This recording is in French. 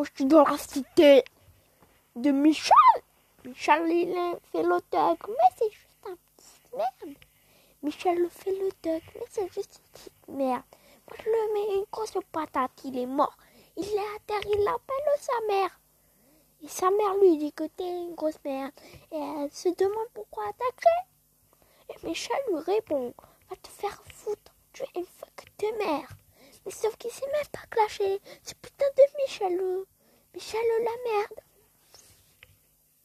Moi, je suis dans la cité de Michel. Michel, il fait le dog, mais c'est juste un petit merde. Michel le fait le dog, mais c'est juste une petite merde. Moi, je le mets une grosse patate, il est mort. Il est à terre, il appelle sa mère. Et sa mère lui dit que t'es une grosse merde. Et elle se demande pourquoi attaquer. Et Michel lui répond, va te faire foutre, tu es une fuck de mère. Sauf qu'il s'est même pas clashé. C'est putain de Michel. Michel la merde.